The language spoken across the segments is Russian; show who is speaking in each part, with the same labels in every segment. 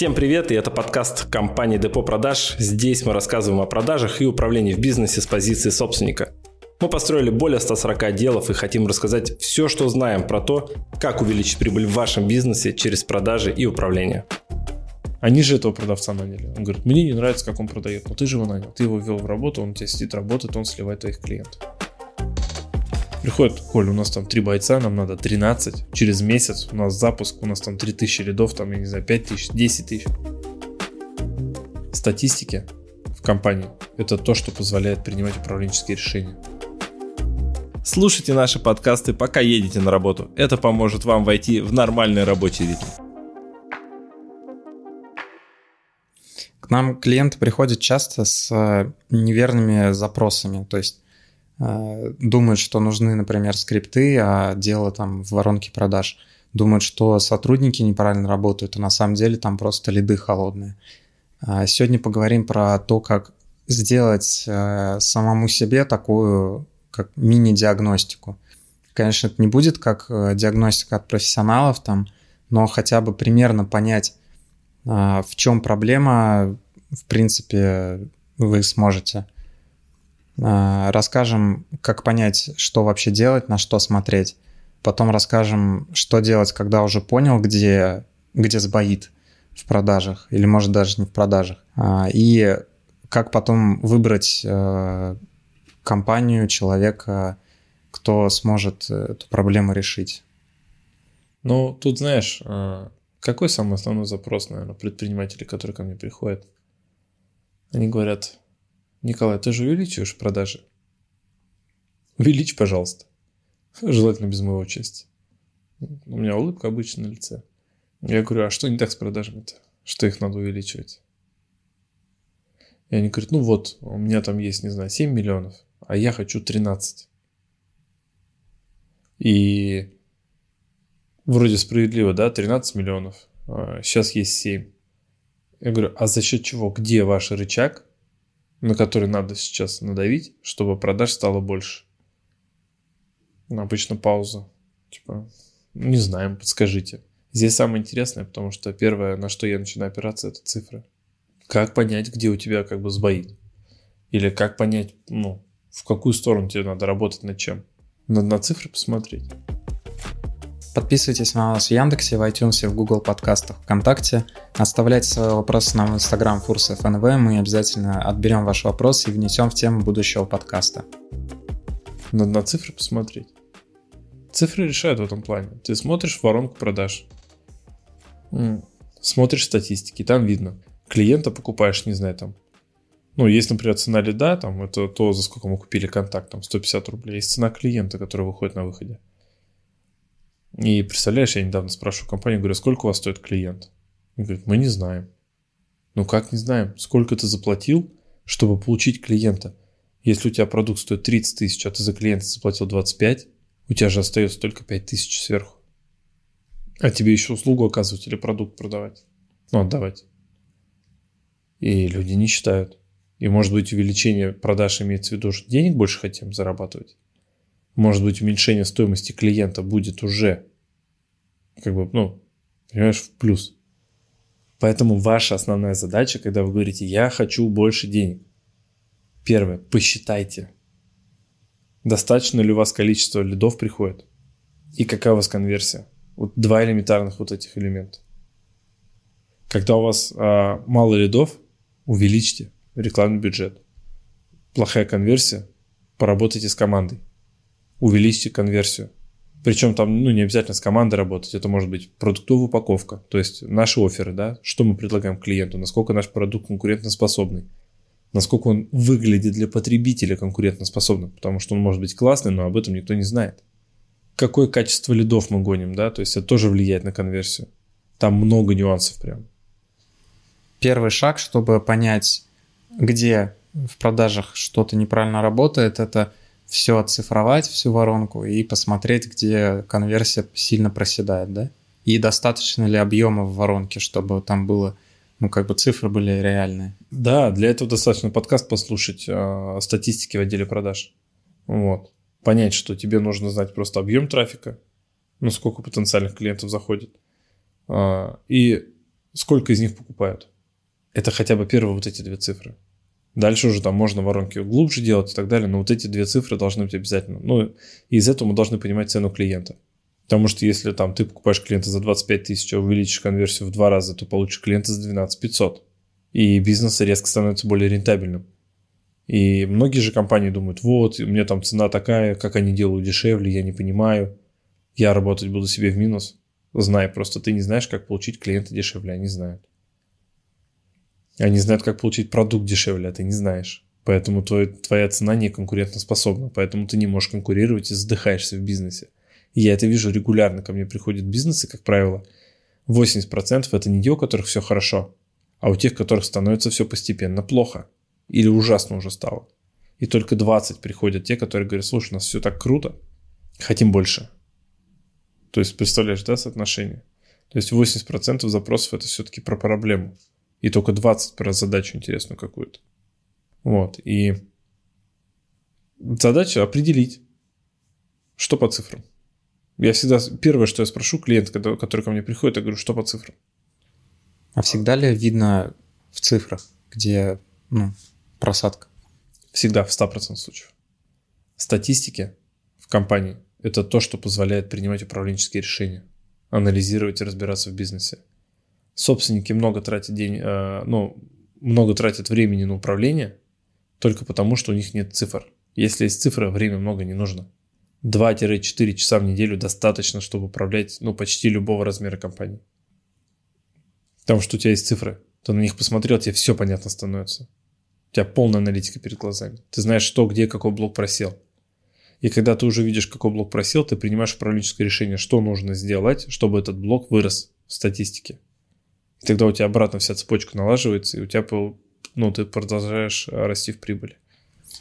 Speaker 1: Всем привет, и это подкаст компании Депо Продаж. Здесь мы рассказываем о продажах и управлении в бизнесе с позиции собственника. Мы построили более 140 отделов и хотим рассказать все, что знаем про то, как увеличить прибыль в вашем бизнесе через продажи и управление.
Speaker 2: Они же этого продавца наняли. Он говорит, мне не нравится, как он продает. Но ты же его нанял. Ты его ввел в работу, он у тебя сидит, работает, он сливает твоих клиентов. Приходит, Коль, у нас там три бойца, нам надо 13. Через месяц у нас запуск, у нас там 3000 рядов, там, я не знаю, 5000, 10 тысяч. Статистики в компании – это то, что позволяет принимать управленческие решения.
Speaker 1: Слушайте наши подкасты, пока едете на работу. Это поможет вам войти в нормальный рабочий ритм.
Speaker 3: К нам клиенты приходят часто с э, неверными запросами. То есть думают, что нужны, например, скрипты, а дело там в воронке продаж. Думают, что сотрудники неправильно работают, а на самом деле там просто лиды холодные. А сегодня поговорим про то, как сделать э, самому себе такую как мини-диагностику. Конечно, это не будет как э, диагностика от профессионалов, там, но хотя бы примерно понять, в чем проблема, в принципе, вы сможете. А, расскажем, как понять, что вообще делать, на что смотреть. Потом расскажем, что делать, когда уже понял, где, где сбоит в продажах, или может даже не в продажах. А, и как потом выбрать э, компанию, человека, кто сможет эту проблему решить.
Speaker 2: Ну, тут знаешь, э, какой самый основной запрос, наверное, предпринимателей, которые ко мне приходят? Они говорят, Николай, ты же увеличиваешь продажи? Увеличь, пожалуйста. Желательно без моего участия. У меня улыбка обычно на лице. Я говорю, а что не так с продажами-то? Что их надо увеличивать? И они говорят, ну вот, у меня там есть, не знаю, 7 миллионов, а я хочу 13. И вроде справедливо, да, 13 миллионов, сейчас а есть 7. Я говорю, а за счет чего? Где ваш рычаг, на который надо сейчас надавить, чтобы продаж стало больше. Ну, обычно пауза. Типа, не знаем, подскажите. Здесь самое интересное, потому что первое, на что я начинаю опираться, это цифры. Как понять, где у тебя как бы сбоит? Или как понять, ну, в какую сторону тебе надо работать над чем? Надо на цифры посмотреть.
Speaker 3: Подписывайтесь на нас в Яндексе, в iTunes, в Google подкастах, ВКонтакте. Оставляйте свои вопросы нам в Instagram Фурс ФНВ. Мы обязательно отберем ваш вопрос и внесем в тему будущего подкаста.
Speaker 2: Надо на цифры посмотреть. Цифры решают в этом плане. Ты смотришь воронку продаж, смотришь статистики, там видно. Клиента покупаешь, не знаю, там ну, есть, например, цена лида, там, это то, за сколько мы купили контакт, там, 150 рублей. Есть цена клиента, который выходит на выходе. И представляешь, я недавно спрашиваю компанию, говорю, сколько у вас стоит клиент? Он говорит, мы не знаем. Ну как не знаем? Сколько ты заплатил, чтобы получить клиента? Если у тебя продукт стоит 30 тысяч, а ты за клиента заплатил 25, у тебя же остается только 5 тысяч сверху. А тебе еще услугу оказывать или продукт продавать? Ну, отдавать. И люди не считают. И может быть увеличение продаж имеется в виду, что денег больше хотим зарабатывать может быть, уменьшение стоимости клиента будет уже, как бы, ну, понимаешь, в плюс. Поэтому ваша основная задача, когда вы говорите «я хочу больше денег», первое, посчитайте, достаточно ли у вас количество лидов приходит и какая у вас конверсия. Вот два элементарных вот этих элемента. Когда у вас а, мало лидов, увеличьте рекламный бюджет. Плохая конверсия, поработайте с командой увеличьте конверсию. Причем там, ну, не обязательно с командой работать, это может быть продуктовая упаковка, то есть наши оферы, да, что мы предлагаем клиенту, насколько наш продукт конкурентоспособный, насколько он выглядит для потребителя конкурентоспособным, потому что он может быть классный, но об этом никто не знает. Какое качество лидов мы гоним, да, то есть это тоже влияет на конверсию. Там много нюансов прям.
Speaker 3: Первый шаг, чтобы понять, где в продажах что-то неправильно работает, это все оцифровать, всю воронку и посмотреть, где конверсия сильно проседает, да? И достаточно ли объема в воронке, чтобы там было, ну, как бы цифры были реальные.
Speaker 2: Да, для этого достаточно подкаст послушать о статистике в отделе продаж. Вот. Понять, что тебе нужно знать просто объем трафика, ну, сколько потенциальных клиентов заходит. А, и сколько из них покупают. Это хотя бы первые вот эти две цифры. Дальше уже там можно воронки глубже делать и так далее, но вот эти две цифры должны быть обязательно. Ну, и из этого мы должны понимать цену клиента. Потому что если там ты покупаешь клиента за 25 тысяч, а увеличишь конверсию в два раза, то получишь клиента за 12 500. И бизнес резко становится более рентабельным. И многие же компании думают, вот, у меня там цена такая, как они делают дешевле, я не понимаю, я работать буду себе в минус. Знай, просто ты не знаешь, как получить клиента дешевле, они знают. Они знают, как получить продукт дешевле, а ты не знаешь. Поэтому твой, твоя цена не конкурентоспособна, поэтому ты не можешь конкурировать и задыхаешься в бизнесе. И я это вижу регулярно. Ко мне приходят бизнесы, как правило, 80% это не те, у которых все хорошо, а у тех, у которых становится все постепенно плохо. Или ужасно уже стало. И только 20 приходят те, которые говорят, слушай, у нас все так круто, хотим больше. То есть, представляешь, да, соотношение? То есть 80% запросов это все-таки про проблему. И только 20 про задачу интересную какую-то. Вот. И задача определить, что по цифрам. Я всегда, первое, что я спрошу клиента, который ко мне приходит, я говорю, что по цифрам.
Speaker 3: А всегда ли видно в цифрах, где ну, просадка?
Speaker 2: Всегда, в 100% случаев. Статистики в компании – это то, что позволяет принимать управленческие решения, анализировать и разбираться в бизнесе. Собственники много тратят день, э, ну, много тратят времени на управление только потому, что у них нет цифр. Если есть цифры, время много не нужно. 2-4 часа в неделю достаточно, чтобы управлять ну, почти любого размера компании. Потому что у тебя есть цифры. Ты на них посмотрел, тебе все понятно становится. У тебя полная аналитика перед глазами. Ты знаешь, что, где, какой блок просел. И когда ты уже видишь, какой блок просел, ты принимаешь управленческое решение, что нужно сделать, чтобы этот блок вырос в статистике. И тогда у тебя обратно вся цепочка налаживается, и у тебя ну, ты продолжаешь расти в прибыли.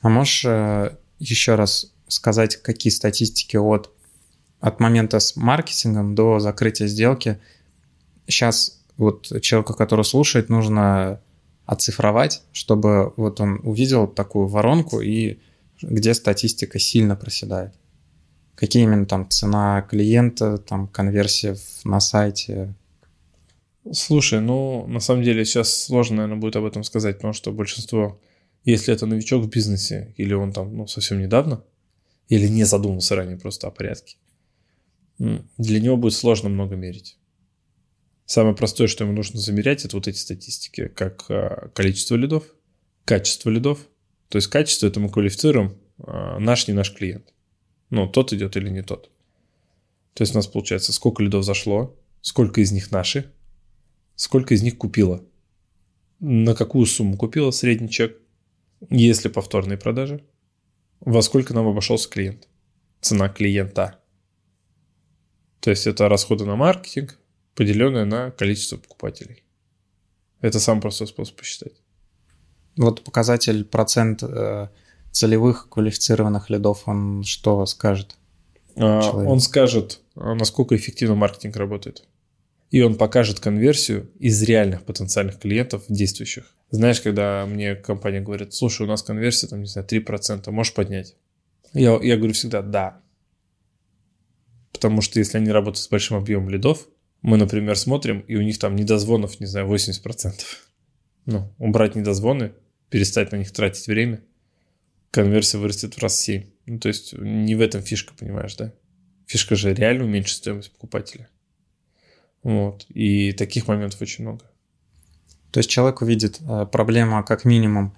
Speaker 3: А можешь э, еще раз сказать, какие статистики от, от момента с маркетингом до закрытия сделки сейчас вот человеку, который слушает, нужно оцифровать, чтобы вот он увидел такую воронку и где статистика сильно проседает. Какие именно там цена клиента, там конверсия на сайте?
Speaker 2: Слушай, ну на самом деле сейчас сложно, наверное, будет об этом сказать, потому что большинство, если это новичок в бизнесе или он там ну, совсем недавно, или не задумался ранее просто о порядке, для него будет сложно много мерить. Самое простое, что ему нужно замерять, это вот эти статистики, как а, количество лидов, качество лидов. То есть качество это мы квалифицируем а, наш, не наш клиент. Ну, тот идет или не тот. То есть у нас получается, сколько лидов зашло, сколько из них наши, сколько из них купила, на какую сумму купила средний чек, если повторные продажи, во сколько нам обошелся клиент, цена клиента. То есть это расходы на маркетинг, поделенное на количество покупателей. Это самый простой способ посчитать.
Speaker 3: Вот показатель процент э, целевых квалифицированных лидов, он что скажет?
Speaker 2: А, он скажет, а, насколько эффективно маркетинг работает. И он покажет конверсию из реальных потенциальных клиентов действующих. Знаешь, когда мне компания говорит, слушай, у нас конверсия, там, не знаю, 3%, можешь поднять? Я, я говорю всегда, да. Потому что если они работают с большим объемом лидов, мы, например, смотрим, и у них там недозвонов, не знаю, 80%. Ну, убрать недозвоны, перестать на них тратить время, конверсия вырастет в раз 7. Ну, то есть не в этом фишка, понимаешь, да? Фишка же реально уменьшить стоимость покупателя. Вот. И таких моментов очень много.
Speaker 3: То есть человек увидит э, проблему как минимум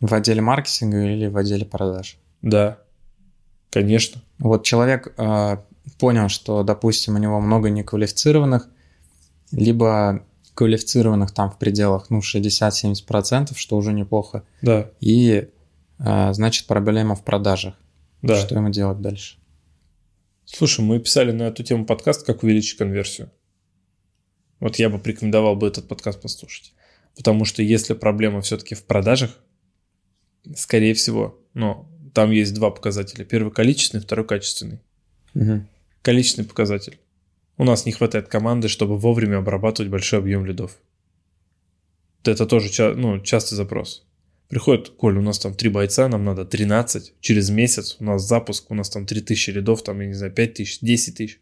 Speaker 3: в отделе маркетинга или в отделе продаж?
Speaker 2: Да, конечно.
Speaker 3: Вот человек э, понял, что, допустим, у него много неквалифицированных, либо квалифицированных там в пределах, ну, 60-70%, что уже неплохо.
Speaker 2: Да.
Speaker 3: И, э, значит, проблема в продажах.
Speaker 2: Да.
Speaker 3: Что ему делать дальше?
Speaker 2: Слушай, мы писали на эту тему подкаст «Как увеличить конверсию». Вот я бы порекомендовал бы этот подкаст послушать. Потому что если проблема все-таки в продажах, скорее всего, но там есть два показателя. Первый количественный, второй качественный.
Speaker 3: Угу
Speaker 2: количественный показатель. У нас не хватает команды, чтобы вовремя обрабатывать большой объем лидов. Это тоже ну, частый запрос. Приходит, Коль, у нас там три бойца, нам надо 13, через месяц у нас запуск, у нас там 3000 лидов, там, я не знаю, 5000, 10 тысяч.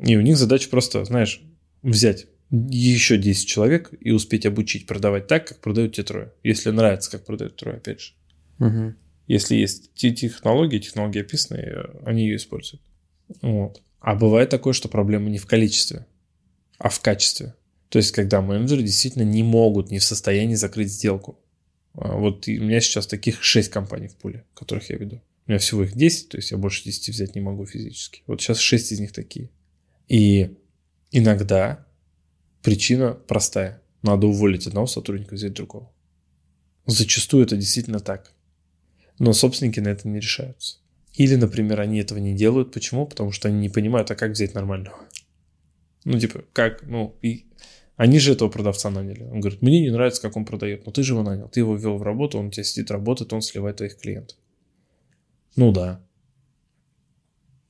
Speaker 2: И у них задача просто, знаешь, взять еще 10 человек и успеть обучить продавать так, как продают те трое. Если нравится, как продают трое, опять же.
Speaker 3: Угу.
Speaker 2: Если есть те технологии, технологии описанные, они ее используют. Вот. А бывает такое, что проблема не в количестве, а в качестве. То есть, когда менеджеры действительно не могут, не в состоянии закрыть сделку. А вот у меня сейчас таких 6 компаний в пуле, которых я веду. У меня всего их 10, то есть я больше 10 взять не могу физически. Вот сейчас 6 из них такие. И иногда причина простая. Надо уволить одного сотрудника, взять другого. Зачастую это действительно так. Но собственники на это не решаются. Или, например, они этого не делают. Почему? Потому что они не понимают, а как взять нормального. Ну, типа, как, ну, и они же этого продавца наняли. Он говорит, мне не нравится, как он продает. Но ты же его нанял. Ты его ввел в работу, он у тебя сидит, работает, он сливает твоих клиентов. Ну да.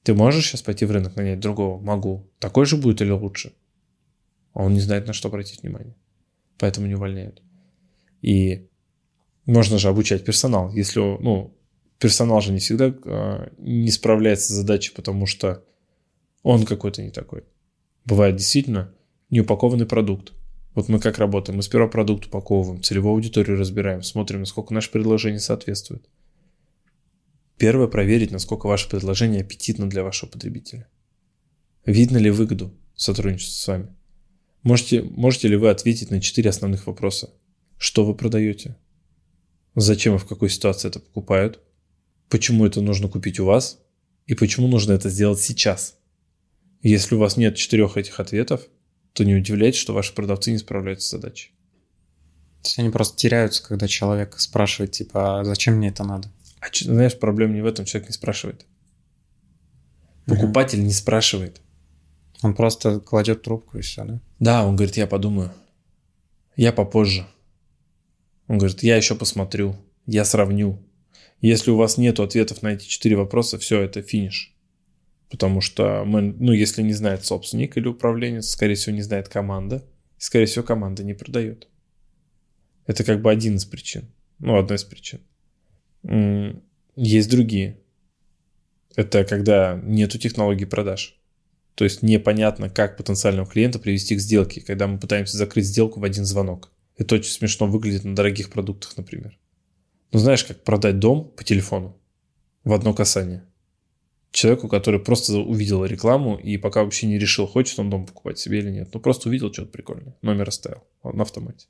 Speaker 2: Ты можешь сейчас пойти в рынок нанять другого? Могу. Такой же будет или лучше? А он не знает, на что обратить внимание. Поэтому не увольняют. И можно же обучать персонал. Если, ну, персонал же не всегда э, не справляется с задачей, потому что он какой-то не такой. Бывает действительно неупакованный продукт. Вот мы как работаем? Мы сперва продукт упаковываем, целевую аудиторию разбираем, смотрим, насколько наше предложение соответствует. Первое – проверить, насколько ваше предложение аппетитно для вашего потребителя. Видно ли выгоду сотрудничества с вами? Можете, можете ли вы ответить на четыре основных вопроса? Что вы продаете? Зачем и в какой ситуации это покупают? Почему это нужно купить у вас? И почему нужно это сделать сейчас? Если у вас нет четырех этих ответов, то не удивляйтесь, что ваши продавцы не справляются с задачей.
Speaker 3: То есть они просто теряются, когда человек спрашивает, типа, а зачем мне это надо?
Speaker 2: А знаешь, проблема не в этом, человек не спрашивает. Покупатель угу. не спрашивает.
Speaker 3: Он просто кладет трубку и все, да?
Speaker 2: Да, он говорит, я подумаю. Я попозже. Он говорит, я еще посмотрю, я сравню. Если у вас нет ответов на эти четыре вопроса, все, это финиш. Потому что, мы, ну, если не знает собственник или управленец, скорее всего, не знает команда. скорее всего, команда не продает. Это как бы один из причин. Ну, одна из причин. Есть другие. Это когда нету технологии продаж. То есть непонятно, как потенциального клиента привести к сделке, когда мы пытаемся закрыть сделку в один звонок. Это очень смешно выглядит на дорогих продуктах, например. Ну знаешь, как продать дом по телефону в одно касание. Человеку, который просто увидел рекламу и пока вообще не решил, хочет он дом покупать себе или нет. Ну просто увидел что-то прикольное, номер оставил на автомате.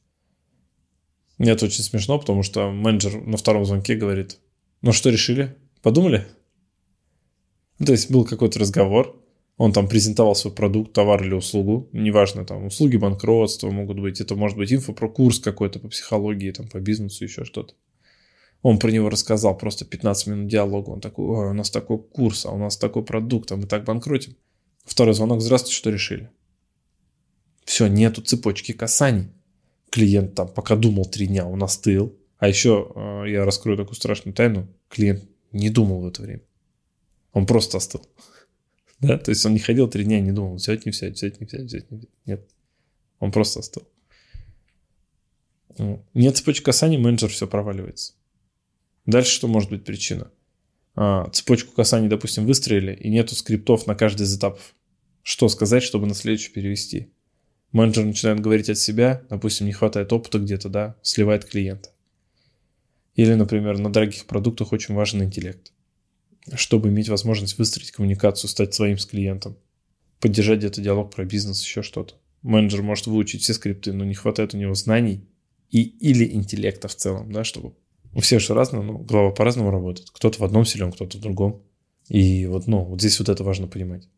Speaker 2: Мне это очень смешно, потому что менеджер на втором звонке говорит, ну что решили? Подумали? Ну, то есть был какой-то разговор, он там презентовал свой продукт, товар или услугу, неважно, там услуги банкротства могут быть, это может быть инфо про курс какой-то по психологии, там по бизнесу, еще что-то. Он про него рассказал, просто 15 минут диалога, он такой, ой, у нас такой курс, а у нас такой продукт, а мы так банкротим. Второй звонок, здравствуйте, что решили? Все, нету цепочки касаний. Клиент там пока думал три дня, он остыл. А еще э, я раскрою такую страшную тайну, клиент не думал в это время. Он просто остыл. Да? То есть он не ходил три дня не думал, взять, не взять, взять, не взять, взять, не взять. Нет. Он просто остыл. Нет цепочки касаний, менеджер все проваливается. Дальше что может быть причина? А, цепочку касаний, допустим, выстроили, и нету скриптов на каждый из этапов. Что сказать, чтобы на следующий перевести? Менеджер начинает говорить от себя, допустим, не хватает опыта где-то, да, сливает клиента. Или, например, на дорогих продуктах очень важен интеллект чтобы иметь возможность выстроить коммуникацию, стать своим с клиентом, поддержать где-то диалог про бизнес, еще что-то. Менеджер может выучить все скрипты, но не хватает у него знаний и или интеллекта в целом, да, чтобы у всех же разное, ну, голова по-разному работает. Кто-то в одном силен, кто-то в другом. И вот, ну, вот здесь вот это важно понимать,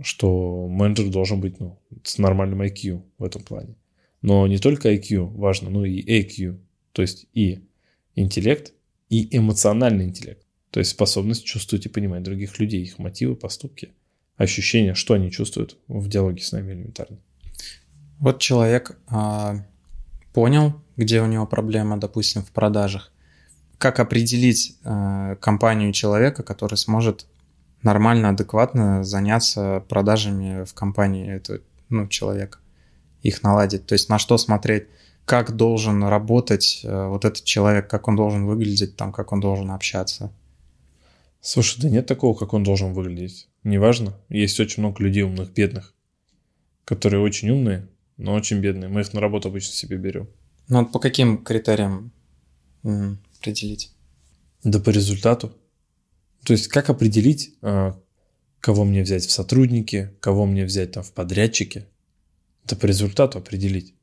Speaker 2: что менеджер должен быть, ну, с нормальным IQ в этом плане. Но не только IQ важно, но и AQ, то есть и интеллект, и эмоциональный интеллект. То есть способность чувствовать и понимать других людей, их мотивы, поступки, ощущения, что они чувствуют в диалоге с нами элементарно.
Speaker 3: Вот человек а, понял, где у него проблема, допустим, в продажах. Как определить а, компанию человека, который сможет нормально, адекватно заняться продажами в компании этого ну, человека, их наладить? То есть на что смотреть? Как должен работать а, вот этот человек, как он должен выглядеть, там, как он должен общаться?
Speaker 2: Слушай, да нет такого, как он должен выглядеть. Неважно. Есть очень много людей умных, бедных, которые очень умные, но очень бедные. Мы их на работу обычно себе берем.
Speaker 3: Ну вот по каким критериям м, определить?
Speaker 2: Да по результату. То есть как определить, а, кого мне взять в сотрудники, кого мне взять там в подрядчики? Это по результату определить.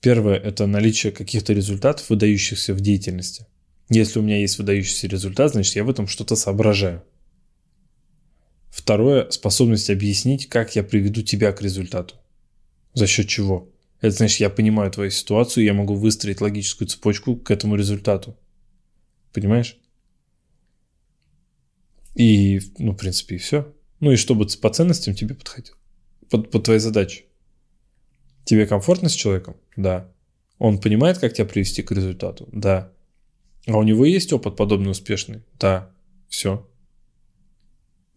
Speaker 2: Первое – это наличие каких-то результатов, выдающихся в деятельности. Если у меня есть выдающийся результат, значит, я в этом что-то соображаю. Второе – способность объяснить, как я приведу тебя к результату. За счет чего? Это значит, я понимаю твою ситуацию, я могу выстроить логическую цепочку к этому результату. Понимаешь? И, ну, в принципе, и все. Ну, и чтобы по ценностям тебе подходил. Под, под твоей задачей. Тебе комфортно с человеком? Да. Он понимает, как тебя привести к результату? Да. А у него есть опыт подобный успешный? Да. Все.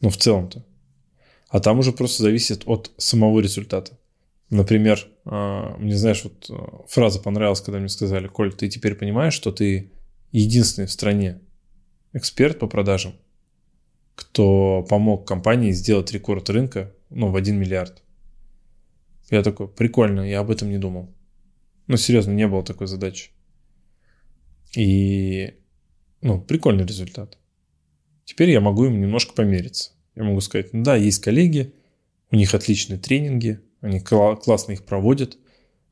Speaker 2: Ну, в целом-то. А там уже просто зависит от самого результата. Например, а, мне, знаешь, вот а, фраза понравилась, когда мне сказали, Коль, ты теперь понимаешь, что ты единственный в стране эксперт по продажам, кто помог компании сделать рекорд рынка ну, в 1 миллиард. Я такой, прикольно, я об этом не думал. Ну, серьезно, не было такой задачи. И, ну, прикольный результат. Теперь я могу им немножко помериться. Я могу сказать, ну да, есть коллеги, у них отличные тренинги, они классно их проводят.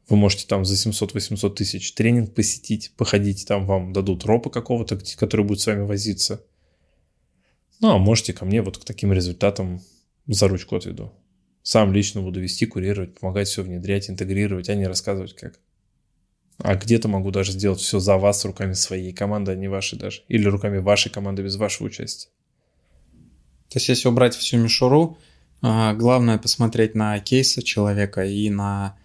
Speaker 2: Вы можете там за 700-800 тысяч тренинг посетить, походить, там вам дадут ропа какого-то, который будет с вами возиться – ну, а можете ко мне вот к таким результатам за ручку отведу. Сам лично буду вести, курировать, помогать все внедрять, интегрировать, а не рассказывать как. А где-то могу даже сделать все за вас руками своей команды, а не вашей даже. Или руками вашей команды без вашего участия.
Speaker 3: То есть, если убрать всю мишуру, а, главное посмотреть на кейсы человека и на,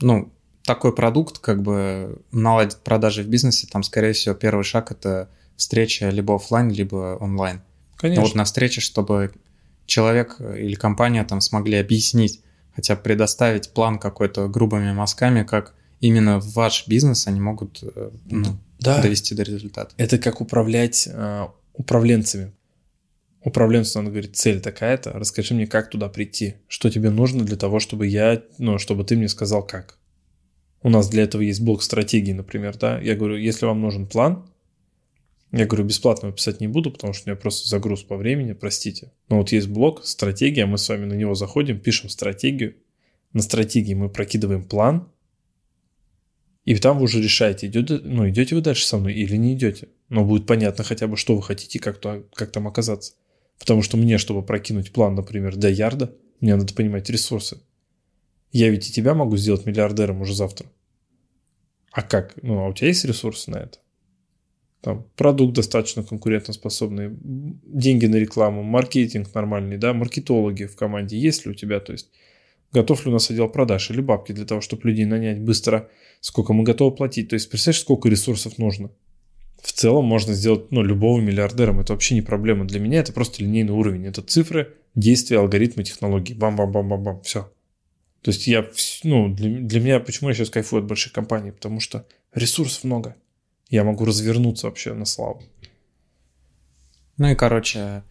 Speaker 3: ну, такой продукт, как бы наладить продажи в бизнесе, там, скорее всего, первый шаг – это встреча либо офлайн, либо онлайн.
Speaker 2: Конечно.
Speaker 3: Но вот на встрече, чтобы человек или компания там смогли объяснить, хотя предоставить план какой-то грубыми мазками, как именно ваш бизнес они могут э, ну, да. довести до результата.
Speaker 2: Это как управлять э, управленцами. Управленцу надо говорить, цель такая-то, расскажи мне, как туда прийти, что тебе нужно для того, чтобы я, ну, чтобы ты мне сказал, как. У нас для этого есть блок стратегии, например, да. Я говорю, если вам нужен план, я говорю, бесплатно писать не буду, потому что у меня просто загруз по времени, простите. Но вот есть блок, стратегия, мы с вами на него заходим, пишем стратегию. На стратегии мы прокидываем план, и там вы уже решаете, идете, ну, идете вы дальше со мной или не идете. Но будет понятно хотя бы, что вы хотите, как, то, как там оказаться. Потому что мне, чтобы прокинуть план, например, до ярда, мне надо понимать ресурсы. Я ведь и тебя могу сделать миллиардером уже завтра. А как? Ну, а у тебя есть ресурсы на это? там, продукт достаточно конкурентоспособный, деньги на рекламу, маркетинг нормальный, да, маркетологи в команде есть ли у тебя, то есть готов ли у нас отдел продаж или бабки для того, чтобы людей нанять быстро, сколько мы готовы платить, то есть представляешь, сколько ресурсов нужно. В целом можно сделать ну, любого миллиардером, это вообще не проблема. Для меня это просто линейный уровень, это цифры, действия, алгоритмы, технологии, бам-бам-бам-бам-бам, все. То есть я, ну, для, для меня, почему я сейчас кайфую от больших компаний, потому что ресурсов много я могу развернуться вообще на славу.
Speaker 3: Ну и, короче,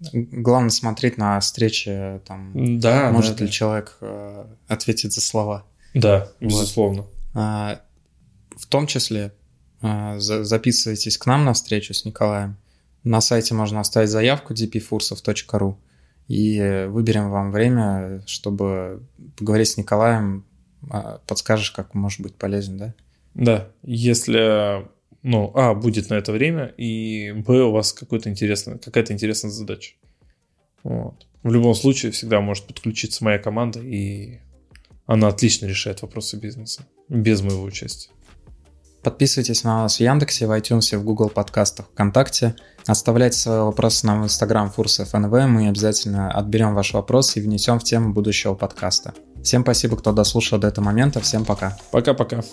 Speaker 3: главное смотреть на встрече, там,
Speaker 2: да,
Speaker 3: может
Speaker 2: да,
Speaker 3: ли
Speaker 2: да.
Speaker 3: человек э, ответить за слова.
Speaker 2: Да, безусловно. Вот.
Speaker 3: А, в том числе а, записывайтесь к нам на встречу с Николаем. На сайте можно оставить заявку dpfursov.ru и выберем вам время, чтобы поговорить с Николаем. А, подскажешь, как может быть полезен, да?
Speaker 2: Да, если, ну, а, будет на это время, и, б, у вас какой-то интересный, какая-то интересная задача. Вот. В любом случае, всегда может подключиться моя команда, и она отлично решает вопросы бизнеса, без моего участия.
Speaker 3: Подписывайтесь на нас в Яндексе, в iTunes, в Google подкастах, ВКонтакте. Оставляйте свои вопросы нам в Instagram Фурс ФНВ. Мы обязательно отберем ваш вопрос и внесем в тему будущего подкаста. Всем спасибо, кто дослушал до этого момента. Всем пока.
Speaker 2: Пока-пока.